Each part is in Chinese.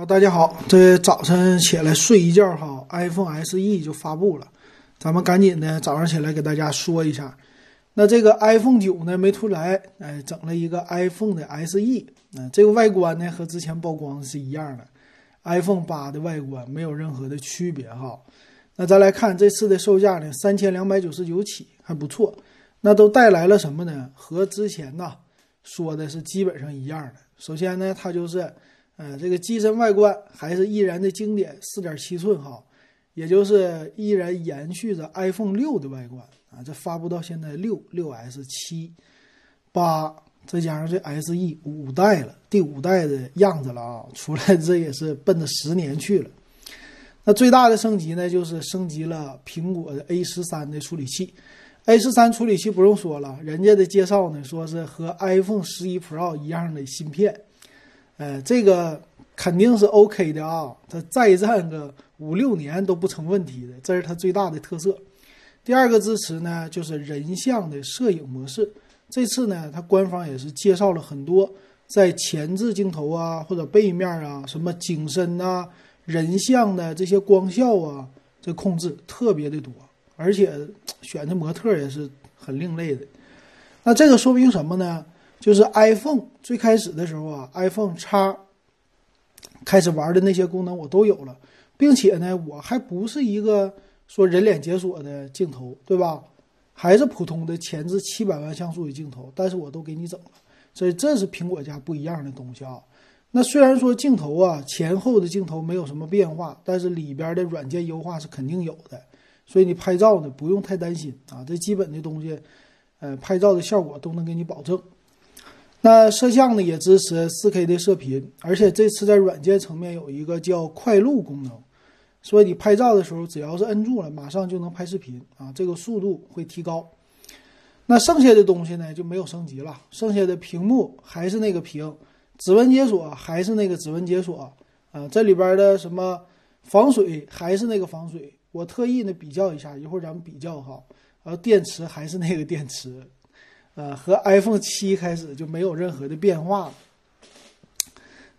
好，大家好，这早晨起来睡一觉哈，iPhone SE 就发布了，咱们赶紧的早上起来给大家说一下。那这个 iPhone 九呢没出来，哎，整了一个 iPhone 的 SE，嗯，这个外观呢和之前曝光是一样的，iPhone 八的外观没有任何的区别哈。那咱来看这次的售价呢，三千两百九十九起，还不错。那都带来了什么呢？和之前呢说的是基本上一样的。首先呢，它就是。呃，这个机身外观还是依然的经典，四点七寸哈，也就是依然延续着 iPhone 六的外观啊。这发布到现在六六 S 七八，再加上这 SE 五代了，第五代的样子了啊，出来这也是奔着十年去了。那最大的升级呢，就是升级了苹果的 A 十三的处理器，A 十三处理器不用说了，人家的介绍呢说是和 iPhone 十一 Pro 一样的芯片。呃，这个肯定是 OK 的啊，它再战个五六年都不成问题的，这是它最大的特色。第二个支持呢，就是人像的摄影模式。这次呢，它官方也是介绍了很多在前置镜头啊，或者背面啊，什么景深呐、人像的这些光效啊，这控制特别的多，而且选的模特也是很另类的。那这个说明什么呢？就是 iPhone 最开始的时候啊，iPhone 叉开始玩的那些功能我都有了，并且呢，我还不是一个说人脸解锁的镜头，对吧？还是普通的前置七百万像素的镜头，但是我都给你整了，所以这是苹果家不一样的东西啊。那虽然说镜头啊前后的镜头没有什么变化，但是里边的软件优化是肯定有的，所以你拍照呢不用太担心啊，这基本的东西，呃，拍照的效果都能给你保证。那摄像呢也支持 4K 的射频，而且这次在软件层面有一个叫快录功能，所以你拍照的时候只要是摁住了，马上就能拍视频啊，这个速度会提高。那剩下的东西呢就没有升级了，剩下的屏幕还是那个屏，指纹解锁还是那个指纹解锁啊，这里边的什么防水还是那个防水，我特意呢比较一下，一会儿咱们比较哈，然后电池还是那个电池。呃，和 iPhone 七开始就没有任何的变化了。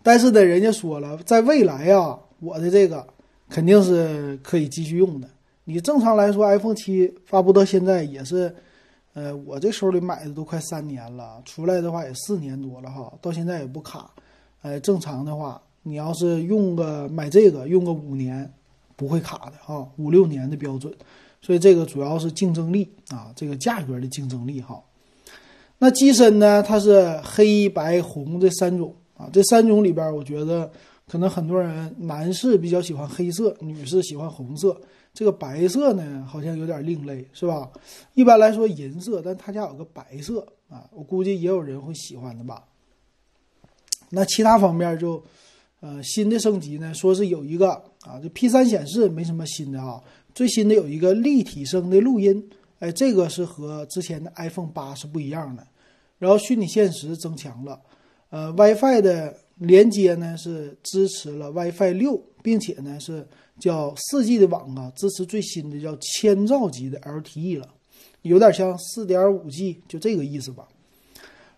但是呢，人家说了，在未来啊，我的这个肯定是可以继续用的。你正常来说，iPhone 七发布到现在也是，呃，我这手里买的都快三年了，出来的话也四年多了哈，到现在也不卡。呃，正常的话，你要是用个买这个用个五年，不会卡的哈，五六年的标准。所以这个主要是竞争力啊，这个价格的竞争力哈。那机身呢？它是黑白红这三种啊，这三种里边，我觉得可能很多人男士比较喜欢黑色，女士喜欢红色。这个白色呢，好像有点另类，是吧？一般来说银色，但他家有个白色啊，我估计也有人会喜欢的吧。那其他方面就，呃，新的升级呢，说是有一个啊，这 P 三显示没什么新的啊，最新的有一个立体声的录音，哎，这个是和之前的 iPhone 八是不一样的。然后虚拟现实增强了，呃，WiFi 的连接呢是支持了 WiFi 六，并且呢是叫四 G 的网啊，支持最新的叫千兆级的 LTE 了，有点像四点五 G，就这个意思吧。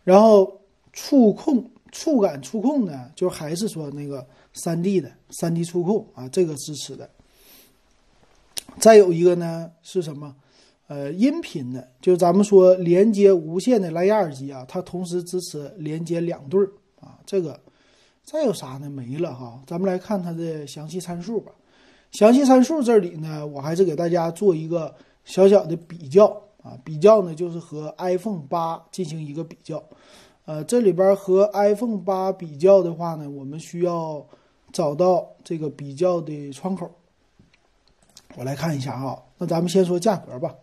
然后触控、触感触控呢，就还是说那个三 D 的三 D 触控啊，这个支持的。再有一个呢是什么？呃，音频的，就是咱们说连接无线的蓝牙耳机啊，它同时支持连接两对儿啊。这个再有啥呢？没了哈。咱们来看它的详细参数吧。详细参数这里呢，我还是给大家做一个小小的比较啊。比较呢，就是和 iPhone 八进行一个比较。呃，这里边和 iPhone 八比较的话呢，我们需要找到这个比较的窗口。我来看一下啊。那咱们先说价格吧。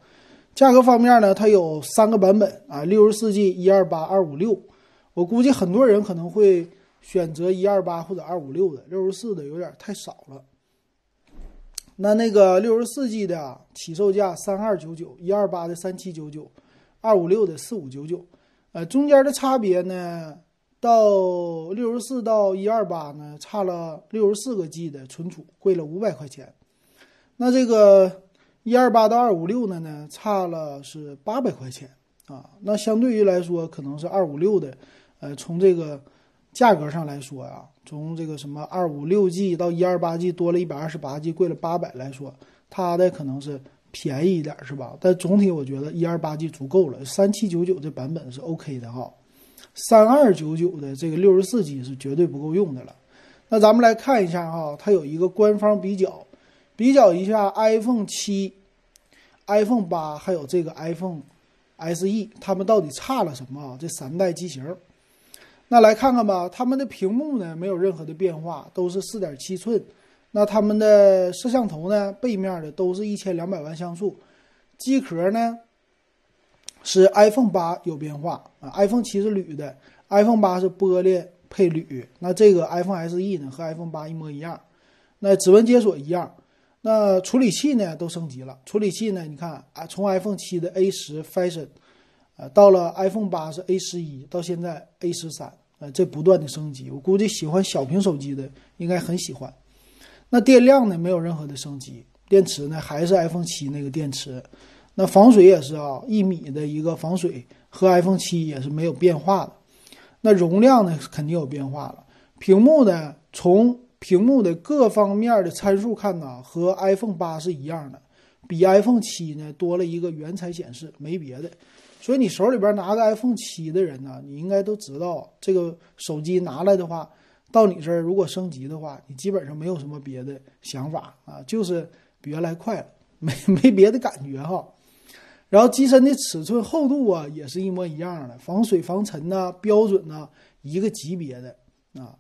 价格方面呢，它有三个版本啊，六十四 G、一二八、二五六。我估计很多人可能会选择一二八或者二五六的，六十四的有点太少了。那那个六十四 G 的起售价三二九九，一二八的三七九九，二五六的四五九九。呃，中间的差别呢，到六十四到一二八呢，差了六十四个 G 的存储，贵了五百块钱。那这个。一二八到二五六的呢，差了是八百块钱啊。那相对于来说，可能是二五六的，呃，从这个价格上来说呀，从这个什么二五六 G 到一二八 G 多了一百二十八 G，贵了八百来说，它的可能是便宜一点，是吧？但总体我觉得一二八 G 足够了，三七九九这版本是 OK 的哈，三二九九的这个六十四 G 是绝对不够用的了。那咱们来看一下哈，它有一个官方比较，比较一下 iPhone 七、iPhone 八还有这个 iPhone SE，它们到底差了什么啊？这三代机型。那来看看吧，它们的屏幕呢没有任何的变化，都是四点七寸。那它们的摄像头呢，背面的都是一千两百万像素。机壳呢是 iPhone 八有变化啊，iPhone 七是铝的，iPhone 八是玻璃配铝。那这个 iPhone SE 呢和 iPhone 八一模一样。那指纹解锁一样。那处理器呢都升级了，处理器呢你看啊，从 iPhone 七的 A 十 Fashion，呃，到了 iPhone 八是 A 十一，到现在 A 十三。呃，这不断的升级，我估计喜欢小屏手机的应该很喜欢。那电量呢，没有任何的升级，电池呢还是 iPhone 七那个电池。那防水也是啊，一米的一个防水，和 iPhone 七也是没有变化的。那容量呢，肯定有变化了。屏幕呢，从屏幕的各方面的参数看呢，和 iPhone 八是一样的，比 iPhone 七呢多了一个原彩显示，没别的。所以你手里边拿个 iPhone 七的人呢，你应该都知道，这个手机拿来的话，到你这儿如果升级的话，你基本上没有什么别的想法啊，就是比原来快了，没 没别的感觉哈。然后机身的尺寸厚度啊，也是一模一样的，防水防尘呐，标准呐，一个级别的啊。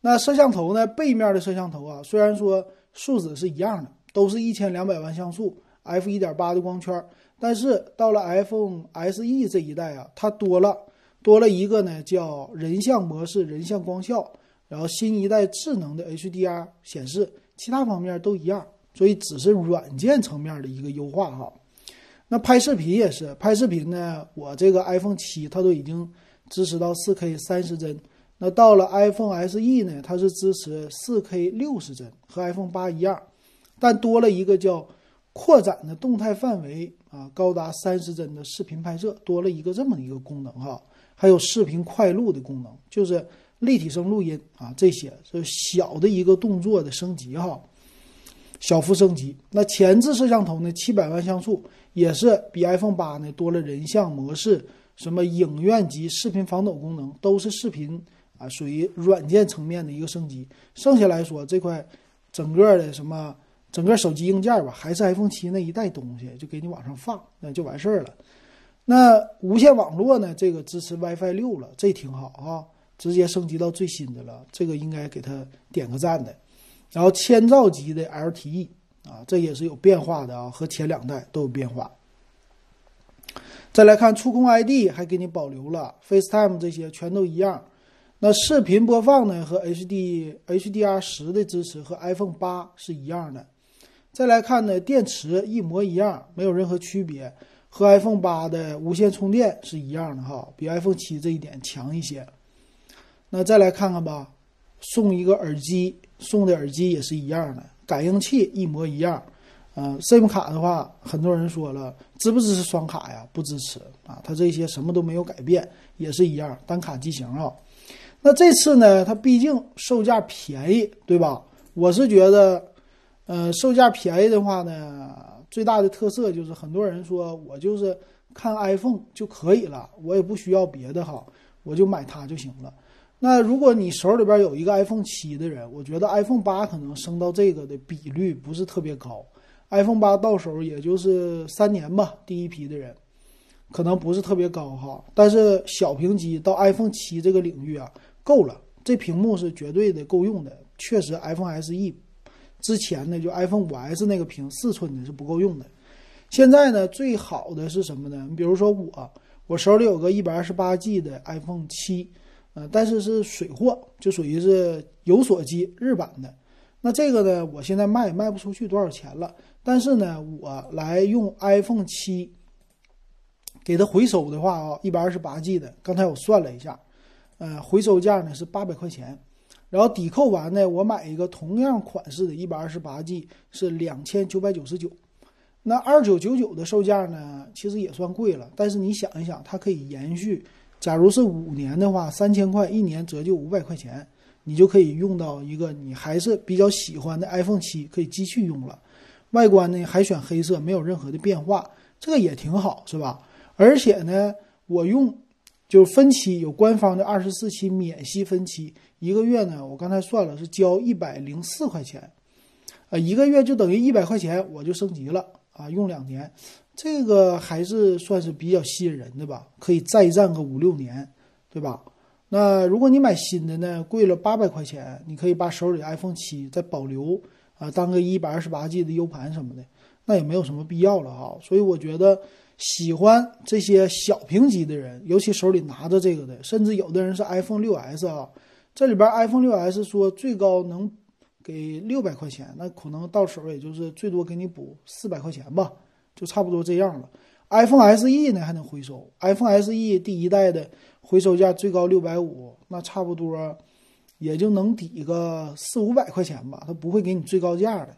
那摄像头呢，背面的摄像头啊，虽然说素质是一样的，都是一千两百万像素，f 一点八的光圈。但是到了 iPhone SE 这一代啊，它多了多了一个呢，叫人像模式、人像光效，然后新一代智能的 HDR 显示，其他方面都一样，所以只是软件层面的一个优化哈。那拍视频也是，拍视频呢，我这个 iPhone 七它都已经支持到 4K 三十帧，那到了 iPhone SE 呢，它是支持 4K 六十帧，和 iPhone 八一样，但多了一个叫扩展的动态范围。啊，高达三十帧的视频拍摄多了一个这么一个功能哈，还有视频快录的功能，就是立体声录音啊，这些是小的一个动作的升级哈，小幅升级。那前置摄像头呢，七百万像素，也是比 iPhone 八呢多了人像模式，什么影院级视频防抖功能，都是视频啊，属于软件层面的一个升级。剩下来说这块整个的什么。整个手机硬件吧，还是 iPhone 七那一代东西，就给你往上放，那就完事儿了。那无线网络呢？这个支持 WiFi 六了，这挺好啊，直接升级到最新的了，这个应该给他点个赞的。然后千兆级的 LTE 啊，这也是有变化的啊，和前两代都有变化。再来看触控 ID，还给你保留了 FaceTime 这些全都一样。那视频播放呢？和 HD HDR 十的支持和 iPhone 八是一样的。再来看呢，电池一模一样，没有任何区别，和 iPhone 八的无线充电是一样的哈，比 iPhone 七这一点强一些。那再来看看吧，送一个耳机，送的耳机也是一样的，感应器一模一样。嗯，SIM 卡的话，很多人说了，支不支持双卡呀？不支持啊，它这些什么都没有改变，也是一样，单卡机型啊。那这次呢，它毕竟售价便宜，对吧？我是觉得。呃，售价便宜的话呢，最大的特色就是很多人说我就是看 iPhone 就可以了，我也不需要别的哈，我就买它就行了。那如果你手里边有一个 iPhone 七的人，我觉得 iPhone 八可能升到这个的比率不是特别高，iPhone 八到手也就是三年吧，第一批的人可能不是特别高哈。但是小屏机到 iPhone 七这个领域啊，够了，这屏幕是绝对的够用的，确实 iPhone SE。之前呢，就 iPhone 五 S 那个屏四寸的是不够用的。现在呢，最好的是什么呢？你比如说我，我手里有个一百二十八 G 的 iPhone 七，呃，但是是水货，就属于是有锁机日版的。那这个呢，我现在卖卖不出去多少钱了。但是呢，我来用 iPhone 七给它回收的话啊，一百二十八 G 的，刚才我算了一下，呃，回收价呢是八百块钱。然后抵扣完呢，我买一个同样款式的一百二十八 G 是两千九百九十九，那二九九九的售价呢，其实也算贵了。但是你想一想，它可以延续，假如是五年的话，三千块一年折旧五百块钱，你就可以用到一个你还是比较喜欢的 iPhone 七，可以继续用了。外观呢还选黑色，没有任何的变化，这个也挺好，是吧？而且呢，我用就是分期有官方的二十四期免息分期，一个月呢，我刚才算了是交一百零四块钱，啊，一个月就等于一百块钱，我就升级了啊，用两年，这个还是算是比较吸引人的吧，可以再战个五六年，对吧？那如果你买新的呢，贵了八百块钱，你可以把手里 iPhone 七再保留。啊，当个一百二十八 G 的 U 盘什么的，那也没有什么必要了哈。所以我觉得喜欢这些小屏机的人，尤其手里拿着这个的，甚至有的人是 iPhone 六 S 啊，这里边 iPhone 六 S 说最高能给六百块钱，那可能到手也就是最多给你补四百块钱吧，就差不多这样了。iPhone SE 呢还能回收，iPhone SE 第一代的回收价最高六百五，那差不多。也就能抵个四五百块钱吧，他不会给你最高价的，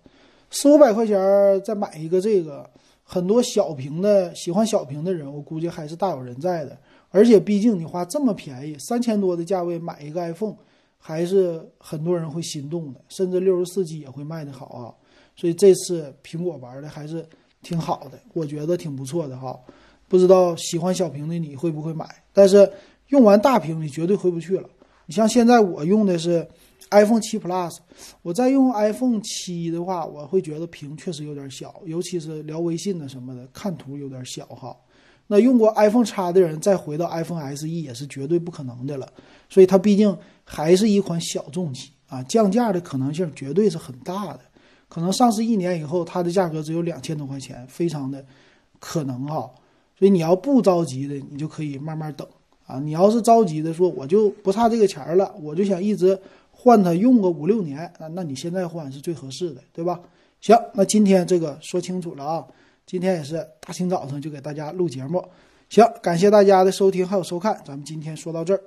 四五百块钱再买一个这个，很多小屏的喜欢小屏的人，我估计还是大有人在的。而且毕竟你花这么便宜三千多的价位买一个 iPhone，还是很多人会心动的，甚至六十四 G 也会卖的好啊。所以这次苹果玩的还是挺好的，我觉得挺不错的哈。不知道喜欢小屏的你会不会买？但是用完大屏你绝对回不去了。你像现在我用的是 iPhone 七 Plus，我再用 iPhone 七的话，我会觉得屏确实有点小，尤其是聊微信的什么的，看图有点小哈。那用过 iPhone X 的人再回到 iPhone SE 也是绝对不可能的了，所以它毕竟还是一款小众机啊，降价的可能性绝对是很大的，可能上市一年以后它的价格只有两千多块钱，非常的可能哈。所以你要不着急的，你就可以慢慢等。啊，你要是着急的说，我就不差这个钱了，我就想一直换它用个五六年啊，那你现在换是最合适的，对吧？行，那今天这个说清楚了啊，今天也是大清早上就给大家录节目，行，感谢大家的收听还有收看，咱们今天说到这儿。